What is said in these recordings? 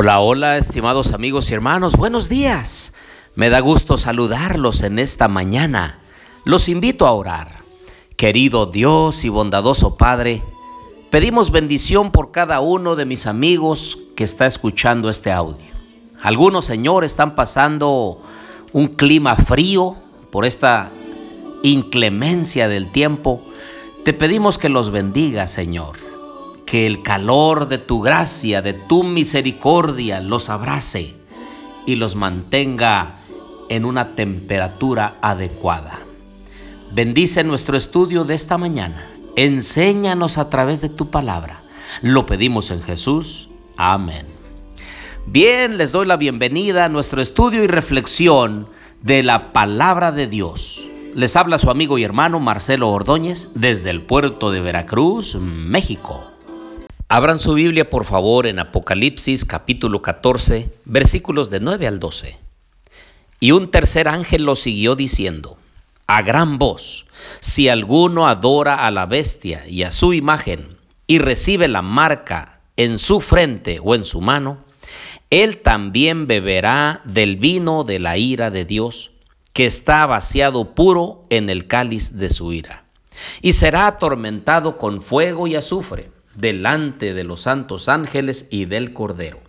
Hola, hola, estimados amigos y hermanos, buenos días. Me da gusto saludarlos en esta mañana. Los invito a orar. Querido Dios y bondadoso Padre, pedimos bendición por cada uno de mis amigos que está escuchando este audio. Algunos, Señor, están pasando un clima frío por esta inclemencia del tiempo. Te pedimos que los bendiga, Señor que el calor de tu gracia, de tu misericordia los abrace y los mantenga en una temperatura adecuada. Bendice nuestro estudio de esta mañana. Enséñanos a través de tu palabra. Lo pedimos en Jesús. Amén. Bien, les doy la bienvenida a nuestro estudio y reflexión de la palabra de Dios. Les habla su amigo y hermano Marcelo Ordóñez desde el puerto de Veracruz, México. Abran su Biblia por favor en Apocalipsis capítulo 14 versículos de 9 al 12. Y un tercer ángel lo siguió diciendo, a gran voz, si alguno adora a la bestia y a su imagen y recibe la marca en su frente o en su mano, él también beberá del vino de la ira de Dios, que está vaciado puro en el cáliz de su ira, y será atormentado con fuego y azufre delante de los santos ángeles y del Cordero.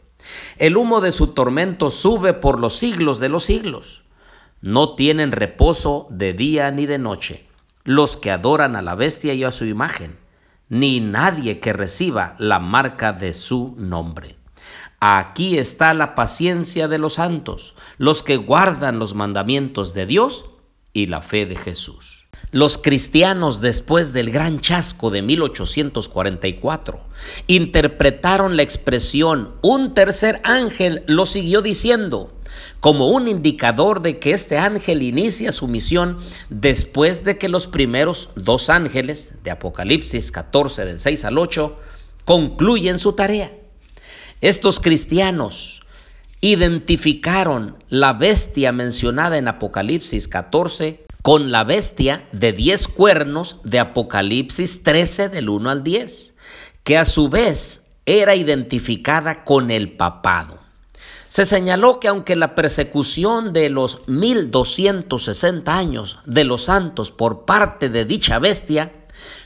El humo de su tormento sube por los siglos de los siglos. No tienen reposo de día ni de noche los que adoran a la bestia y a su imagen, ni nadie que reciba la marca de su nombre. Aquí está la paciencia de los santos, los que guardan los mandamientos de Dios y la fe de Jesús. Los cristianos después del gran chasco de 1844 interpretaron la expresión un tercer ángel lo siguió diciendo como un indicador de que este ángel inicia su misión después de que los primeros dos ángeles de Apocalipsis 14 del 6 al 8 concluyen su tarea. Estos cristianos identificaron la bestia mencionada en Apocalipsis 14 con la bestia de diez cuernos de Apocalipsis 13 del 1 al 10, que a su vez era identificada con el papado. Se señaló que aunque la persecución de los 1260 años de los santos por parte de dicha bestia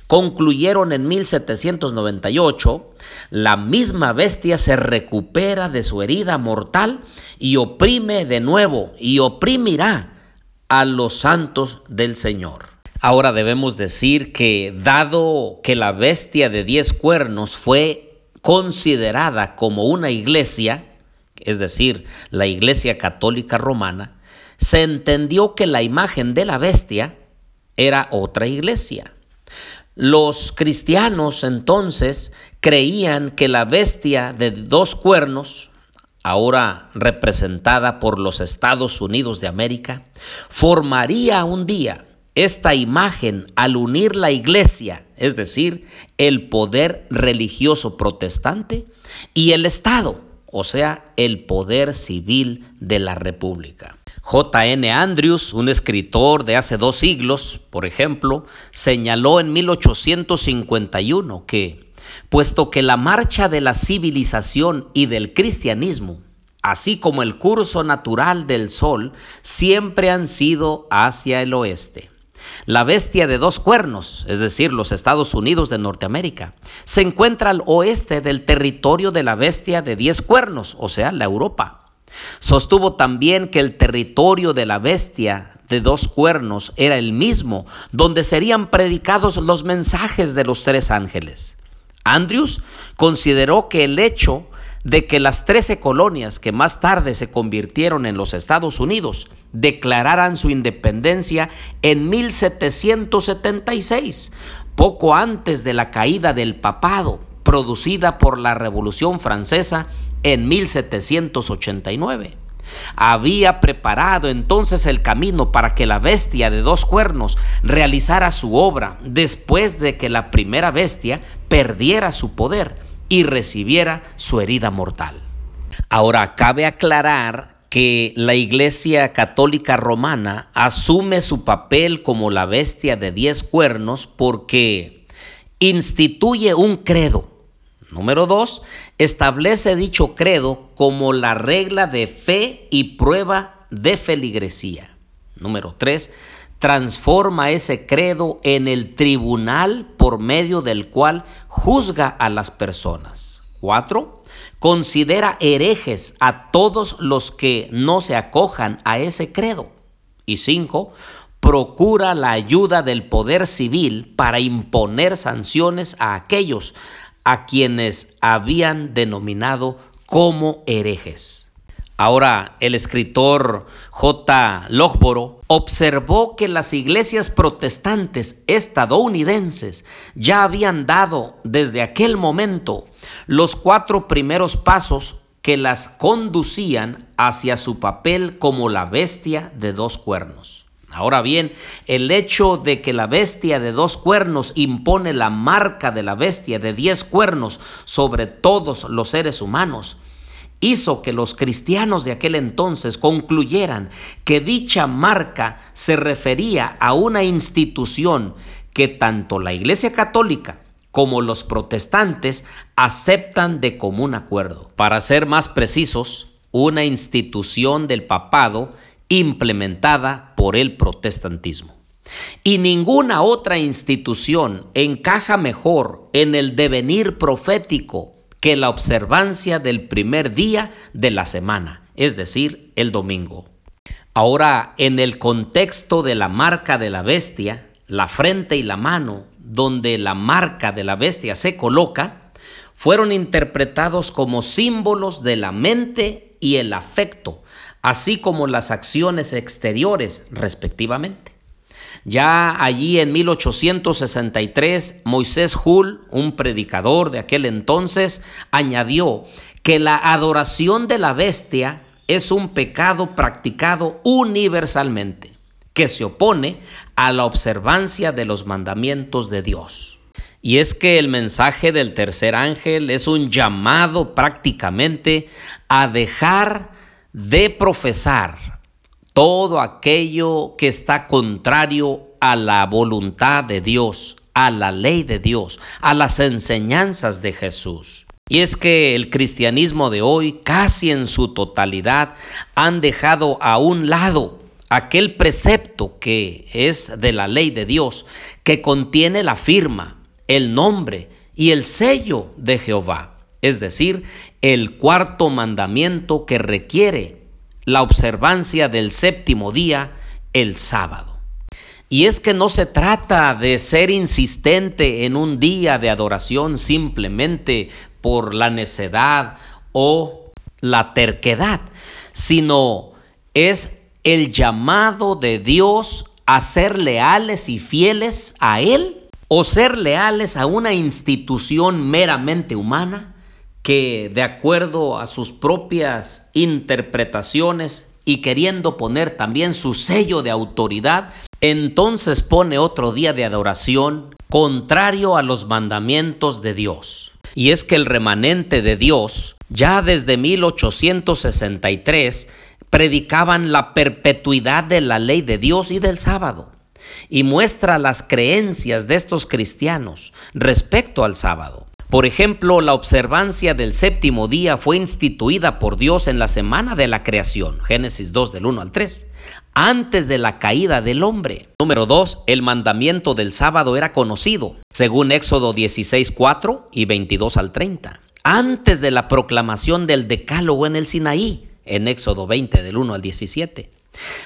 concluyeron en 1798, la misma bestia se recupera de su herida mortal y oprime de nuevo y oprimirá a los santos del Señor. Ahora debemos decir que dado que la bestia de diez cuernos fue considerada como una iglesia, es decir, la iglesia católica romana, se entendió que la imagen de la bestia era otra iglesia. Los cristianos entonces creían que la bestia de dos cuernos, ahora representada por los Estados Unidos de América, formaría un día esta imagen al unir la iglesia, es decir, el poder religioso protestante, y el Estado, o sea, el poder civil de la República. J.N. Andrews, un escritor de hace dos siglos, por ejemplo, señaló en 1851 que puesto que la marcha de la civilización y del cristianismo, así como el curso natural del sol, siempre han sido hacia el oeste. La bestia de dos cuernos, es decir, los Estados Unidos de Norteamérica, se encuentra al oeste del territorio de la bestia de diez cuernos, o sea, la Europa. Sostuvo también que el territorio de la bestia de dos cuernos era el mismo, donde serían predicados los mensajes de los tres ángeles. Andrews consideró que el hecho de que las 13 colonias que más tarde se convirtieron en los Estados Unidos declararan su independencia en 1776, poco antes de la caída del papado producida por la Revolución Francesa en 1789 había preparado entonces el camino para que la bestia de dos cuernos realizara su obra después de que la primera bestia perdiera su poder y recibiera su herida mortal. Ahora, cabe aclarar que la Iglesia Católica Romana asume su papel como la bestia de diez cuernos porque instituye un credo Número dos, establece dicho credo como la regla de fe y prueba de feligresía. Número tres, transforma ese credo en el tribunal por medio del cual juzga a las personas. Cuatro, considera herejes a todos los que no se acojan a ese credo. Y cinco, procura la ayuda del poder civil para imponer sanciones a aquellos a quienes habían denominado como herejes. Ahora, el escritor J. Logboro observó que las iglesias protestantes estadounidenses ya habían dado desde aquel momento los cuatro primeros pasos que las conducían hacia su papel como la bestia de dos cuernos. Ahora bien, el hecho de que la bestia de dos cuernos impone la marca de la bestia de diez cuernos sobre todos los seres humanos hizo que los cristianos de aquel entonces concluyeran que dicha marca se refería a una institución que tanto la Iglesia Católica como los protestantes aceptan de común acuerdo. Para ser más precisos, una institución del papado implementada por el protestantismo. Y ninguna otra institución encaja mejor en el devenir profético que la observancia del primer día de la semana, es decir, el domingo. Ahora, en el contexto de la marca de la bestia, la frente y la mano, donde la marca de la bestia se coloca, fueron interpretados como símbolos de la mente y el afecto, así como las acciones exteriores respectivamente. Ya allí en 1863, Moisés Hull, un predicador de aquel entonces, añadió que la adoración de la bestia es un pecado practicado universalmente, que se opone a la observancia de los mandamientos de Dios. Y es que el mensaje del tercer ángel es un llamado prácticamente a dejar de profesar todo aquello que está contrario a la voluntad de Dios, a la ley de Dios, a las enseñanzas de Jesús. Y es que el cristianismo de hoy, casi en su totalidad, han dejado a un lado aquel precepto que es de la ley de Dios, que contiene la firma, el nombre y el sello de Jehová, es decir, el cuarto mandamiento que requiere la observancia del séptimo día, el sábado. Y es que no se trata de ser insistente en un día de adoración simplemente por la necedad o la terquedad, sino es el llamado de Dios a ser leales y fieles a Él o ser leales a una institución meramente humana que de acuerdo a sus propias interpretaciones y queriendo poner también su sello de autoridad, entonces pone otro día de adoración contrario a los mandamientos de Dios. Y es que el remanente de Dios, ya desde 1863, predicaban la perpetuidad de la ley de Dios y del sábado, y muestra las creencias de estos cristianos respecto al sábado. Por ejemplo, la observancia del séptimo día fue instituida por Dios en la semana de la creación, Génesis 2 del 1 al 3, antes de la caída del hombre. Número 2, el mandamiento del sábado era conocido, según Éxodo 16, 4 y 22 al 30, antes de la proclamación del decálogo en el Sinaí, en Éxodo 20 del 1 al 17.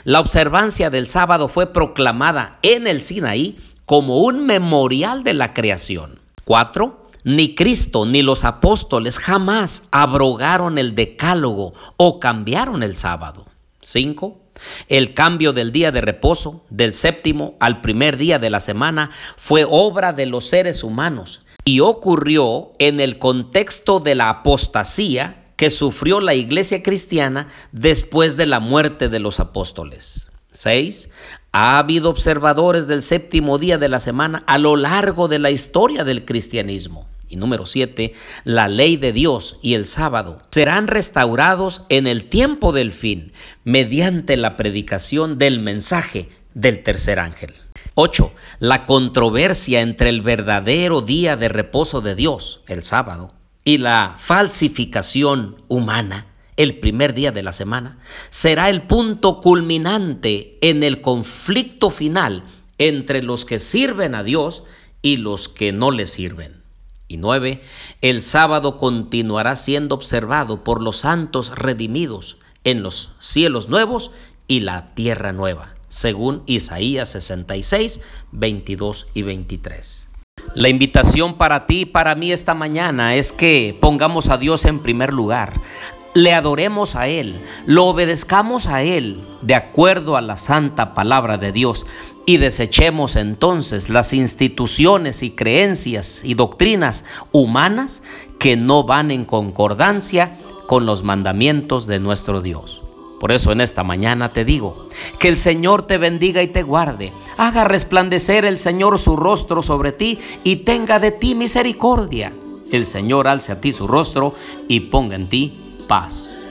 La observancia del sábado fue proclamada en el Sinaí como un memorial de la creación. 4 ni Cristo ni los apóstoles jamás abrogaron el decálogo o cambiaron el sábado. 5. El cambio del día de reposo, del séptimo al primer día de la semana, fue obra de los seres humanos y ocurrió en el contexto de la apostasía que sufrió la iglesia cristiana después de la muerte de los apóstoles. 6. Ha habido observadores del séptimo día de la semana a lo largo de la historia del cristianismo. Y número siete, la ley de Dios y el sábado serán restaurados en el tiempo del fin mediante la predicación del mensaje del tercer ángel. 8. La controversia entre el verdadero día de reposo de Dios, el sábado, y la falsificación humana, el primer día de la semana, será el punto culminante en el conflicto final entre los que sirven a Dios y los que no le sirven. Y nueve, el sábado continuará siendo observado por los santos redimidos en los cielos nuevos y la tierra nueva, según Isaías 66, 22 y 23. La invitación para ti y para mí esta mañana es que pongamos a Dios en primer lugar, le adoremos a Él, lo obedezcamos a Él de acuerdo a la santa palabra de Dios y desechemos entonces las instituciones y creencias y doctrinas humanas que no van en concordancia con los mandamientos de nuestro Dios. Por eso en esta mañana te digo, que el Señor te bendiga y te guarde, haga resplandecer el Señor su rostro sobre ti y tenga de ti misericordia. El Señor alce a ti su rostro y ponga en ti paz.